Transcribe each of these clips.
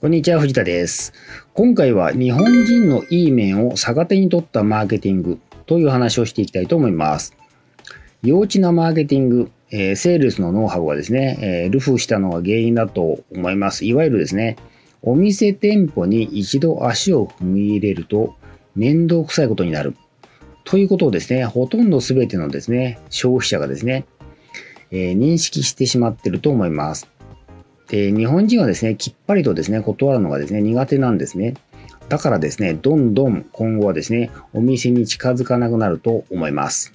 こんにちは、藤田です。今回は日本人のいい面を逆手に取ったマーケティングという話をしていきたいと思います。幼稚なマーケティング、えーセールスのノウハウがですね、えールフしたのが原因だと思います。いわゆるですね、お店店舗に一度足を踏み入れると面倒くさいことになる。ということをですね、ほとんど全てのですね、消費者がですね、えー認識してしまってると思います。で、日本人はですね、きっぱりとですね、断るのがですね、苦手なんですね。だからですね、どんどん今後はですね、お店に近づかなくなると思います。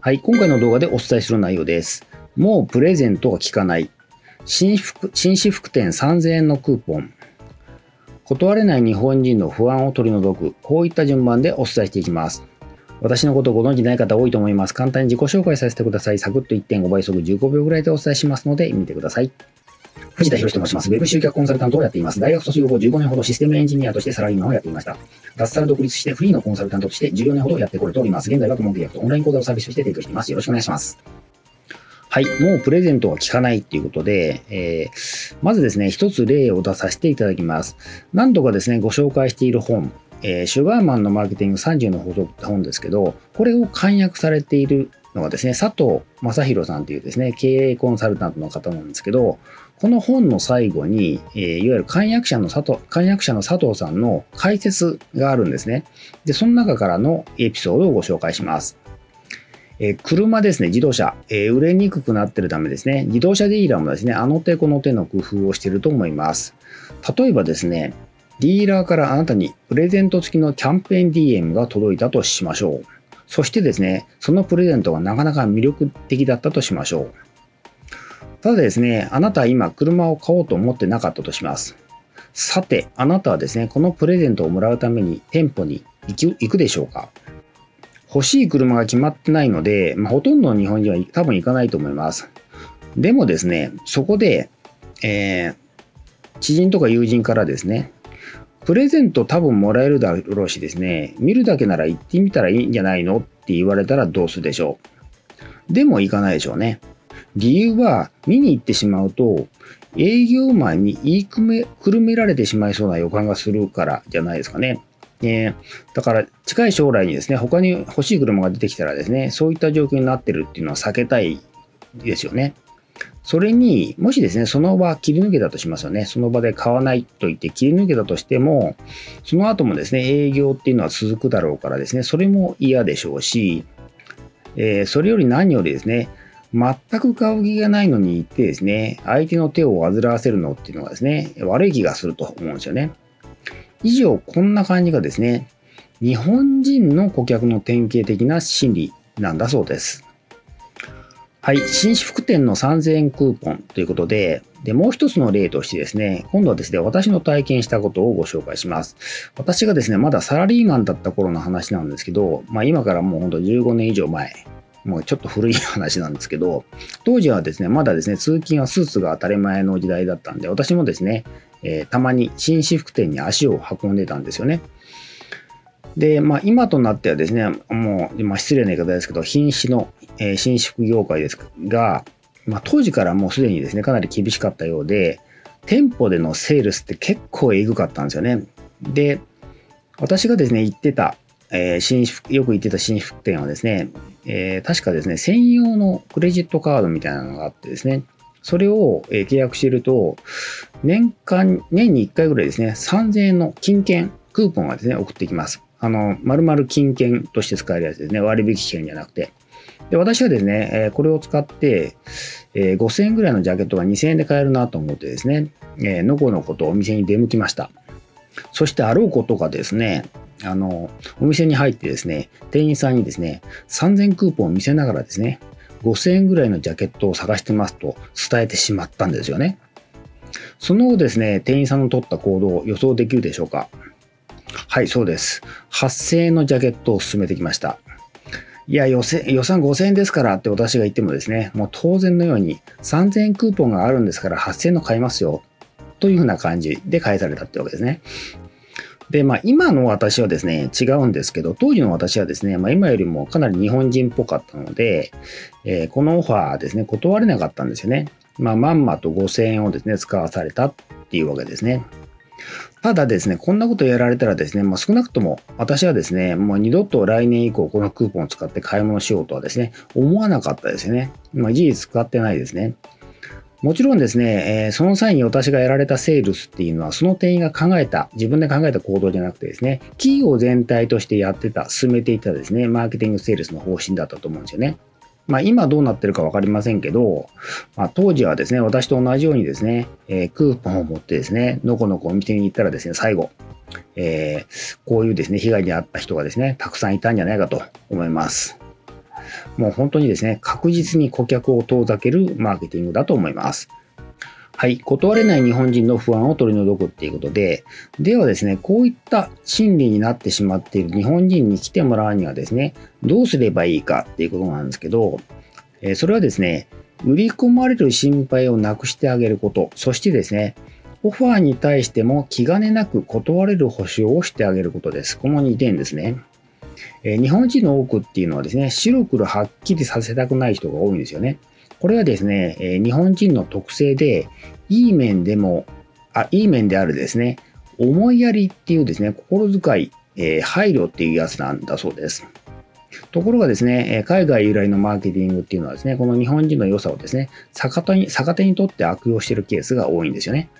はい、今回の動画でお伝えする内容です。もうプレゼントが効かない。新服新私服店3000円のクーポン。断れない日本人の不安を取り除く。こういった順番でお伝えしていきます。私のことをご存知ない方多いと思います。簡単に自己紹介させてください。サクッと1.5倍速15秒ぐらいでお伝えしますので見てください。藤田博と申します。ウェブ集客コンサルタントをやっています。大学卒業後15年ほどシステムエンジニアとしてサラリーマンをやっていました。脱サラ独立してフリーのコンサルタントとして14年ほどやってこれております。現在は顧問契約とオンライン講座をサービスとして提供しています。よろしくお願いします。はい。もうプレゼントは効かないっていうことで、えーまずですね、一つ例を出させていただきます。何度かですね、ご紹介している本、えーシュガーマンのマーケティング30の法則って本ですけど、これを簡約されているのがですね、佐藤正宏さんというですね、経営コンサルタントの方なんですけど、この本の最後に、えーいわゆる漢訳者の佐藤、漢訳者の佐藤さんの解説があるんですね。で、その中からのエピソードをご紹介します。えー車ですね、自動車、えー売れにくくなってるためですね、自動車ディーラーもですね、あの手この手の工夫をしていると思います。例えばですね、ディーラーからあなたにプレゼント付きのキャンペーン DM が届いたとしましょう。そしてですね、そのプレゼントがなかなか魅力的だったとしましょう。ただですね、あなたは今車を買おうと思ってなかったとします。さて、あなたはですね、このプレゼントをもらうために店舗に行くでしょうか欲しい車が決まってないので、まあ、ほとんどの日本人は多分行かないと思います。でもですね、そこで、えー知人とか友人からですね、プレゼント多分もらえるだろうしですね、見るだけなら行ってみたらいいんじゃないの？って言われたらどうするでしょう。でも行かないでしょうね。理由は見に行ってしまうと営業マンに言いくめくるめられてしまいそうな予感がするからじゃないですかね。えーだから近い将来にですね、他に欲しい車が出てきたらですね、そういった状況になってるっていうのは避けたいですよね。それにもしですね、その場切り抜けたとしますよね。その場で買わないと言って切り抜けたとしても、その後もですね、営業っていうのは続くだろうからですね、それも嫌でしょうし、えーそれより何よりですね、全く買う気がないのに行ってですね、相手の手を煩わせるのっていうのがですね、悪い気がすると思うんですよね。以上、こんな感じがですね、日本人の顧客の典型的な心理なんだそうです。はい、新私服店の3000円クーポンということで、で、もう一つの例としてですね、今度はですね、私の体験したことをご紹介します。私がですね、まだサラリーマンだった頃の話なんですけど、まあ今からもうほんと15年以上前、もうちょっと古い話なんですけど、当時はですね、まだですね、通勤はスーツが当たり前の時代だったんで、私もですね、えーたまに新私服店に足を運んでたんですよね。で、まあ今となってはですね、もう、まあ失礼な言い方ですけど、瀕死の、えー新私服業界ですが、まあ当時からもうすでにですね、かなり厳しかったようで、店舗でのセールスって結構えぐかったんですよね。で、私がですね、行ってた、えー新宿よく行ってた新宿店はですね、えー確かですね、専用のクレジットカードみたいなのがあってですね、それを、え契約してると、年間、年に1回ぐらいですね、3000円の金券、クーポンがですね、送ってきます。あの、丸々金券として使えるやつですね、割引券じゃなくて。で、私はですね、えこれを使って、え5000円ぐらいのジャケットが2000円で買えるなと思ってですね、えのこのことお店に出向きました。そしてあろうことがですね、あの、お店に入ってですね、店員さんにですね、3000クーポンを見せながらですね、5000円ぐらいのジャケットを探してますと伝えてしまったんですよね。その後ですね、店員さんの取った行動を予想できるでしょうかはい、そうです。8000円のジャケットを勧めてきました。いや予算、5000円ですからって私が言ってもですね、もう当然のように3000円クーポンがあるんですから8000円の買いますよ。というふうな感じで返されたってわけですね。で、まあ今の私はですね、違うんですけど、当時の私はですね、まあ今よりもかなり日本人っぽかったので、えーこのオファーですね、断れなかったんですよね。まあまんまと5000円をですね、使わされたっていうわけですね。ただですね、こんなことやられたらですね、まあ、少なくとも私はですね、もう二度と来年以降このクーポンを使って買い物しようとはですね、思わなかったですよね。まあ、事実使ってないですね。もちろんですね、えー、その際に私がやられたセールスっていうのは、その店員が考えた、自分で考えた行動じゃなくてですね、企業全体としてやってた、進めていたですね、マーケティングセールスの方針だったと思うんですよね。まあ、今どうなってるか分かりませんけど、まあ、当時はですね、私と同じようにですね、えー、クーポンを持ってですね、のこのこお店に行ったらですね、最後、えー、こういうですね、被害に遭った人がですね、たくさんいたんじゃないかと思います。もう本当にですね、確実に顧客を遠ざけるマーケティングだと思います。はい。断れない日本人の不安を取り除くっていうことで、ではですね、こういった心理になってしまっている日本人に来てもらうにはですね、どうすればいいかっていうことなんですけど、えそれはですね、売り込まれる心配をなくしてあげること、そしてですね、オファーに対しても気兼ねなく断れる保証をしてあげることです。この2点ですね。え日本人の多くっていうのはですね、白黒はっきりさせたくない人が多いんですよね。これはですね、え日本人の特性で、いい面でも、あ、いい面であるですね、思いやりっていうですね、心遣い、えー、配慮っていうやつなんだそうです。ところがですね、海外由来のマーケティングっていうのはですね、この日本人の良さをですね、逆手に逆手にとって悪用しているケースが多いんですよね。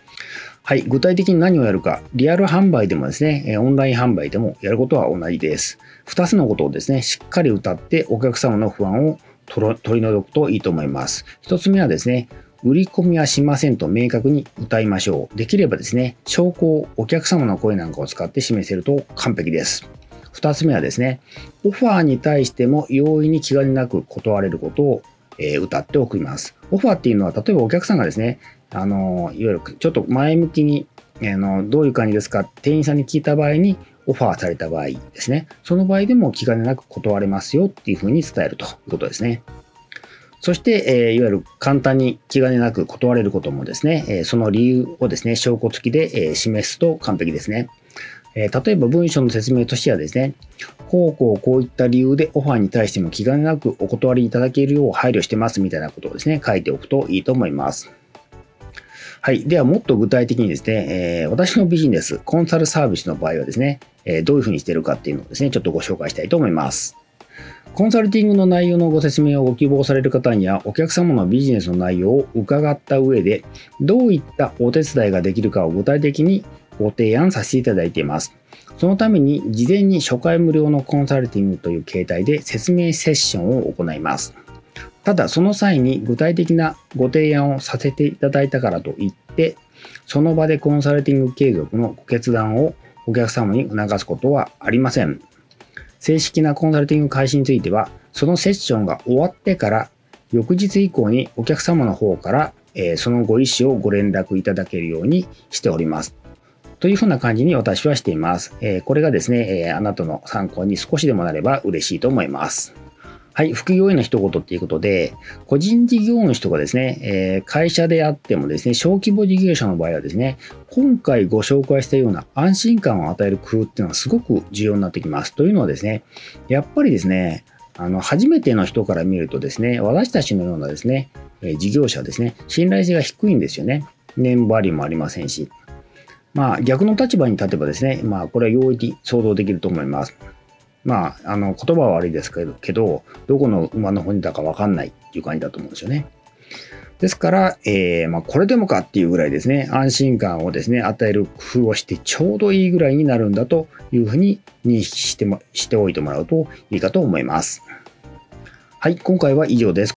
はい、具体的に何をやるか、リアル販売でもですね、オンライン販売でもやることは同じです。2つのことをですね、しっかり歌ってお客様の不安を取り除くといいと思います。1つ目はですね、売り込みはしませんと明確に歌いましょう。できればですね、証拠をお客様の声なんかを使って示せると完璧です。2つ目はですね、オファーに対しても容易に気兼ねなく断れることを、え、歌っておきます。オファーっていうのは、例えばお客さんがですね、あの、いわゆるちょっと前向きに、あのどういう感じですか？店員さんに聞いた場合に、オファーされた場合ですね。その場合でも気兼ねなく断れますよっていうふうに伝えるということですね。そして、えー、いわゆる簡単に気兼ねなく断れることもですね、えー、その理由をですね、証拠付きで、えー、示すと完璧ですね。えー、例えば文章の説明としてはですね、こうこうこういった理由でオファーに対しても気兼ねなくお断りいただけるよう配慮してますみたいなことをですね、書いておくといいと思います。はい。では、もっと具体的にですね、えー、私のビジネス、コンサルサービスの場合はですね、えー、どういうふうにしてるかっていうのをですね、ちょっとご紹介したいと思います。コンサルティングの内容のご説明をご希望される方には、お客様のビジネスの内容を伺った上で、どういったお手伝いができるかを具体的にご提案させていただいています。そのために、事前に初回無料のコンサルティングという形態で説明セッションを行います。ただ、その際に具体的なご提案をさせていただいたからといって、その場でコンサルティング継続のご決断をお客様に促すことはありません。正式なコンサルティング開始については、そのセッションが終わってから、翌日以降にお客様の方から、えー、そのご意思をご連絡いただけるようにしております。というふうな感じに私はしています。えー、これがですね、えー、あなたの参考に少しでもなれば嬉しいと思います。はい、副業への一言っていうことで、個人事業主とかですね、えー、会社であってもですね、小規模事業者の場合はですね、今回ご紹介したような安心感を与える工夫っていうのはすごく重要になってきます。というのはですね、やっぱりですね、あの、初めての人から見るとですね、私たちのようなですね、え事業者ですね、信頼性が低いんですよね。年張りもありませんし。まあ、逆の立場に立てばですね、まあ、これは容易に想像できると思います。まあ、あの言葉は悪いですけど、けどどこの馬の骨だか分かんないっていう感じだと思うんですよね。ですから、えー、まあ、これでもかっていうぐらいですね、安心感をですね、与える工夫をしてちょうどいいぐらいになるんだというふうに認識してもしておいてもらうといいかと思います。はい、今回は以上です。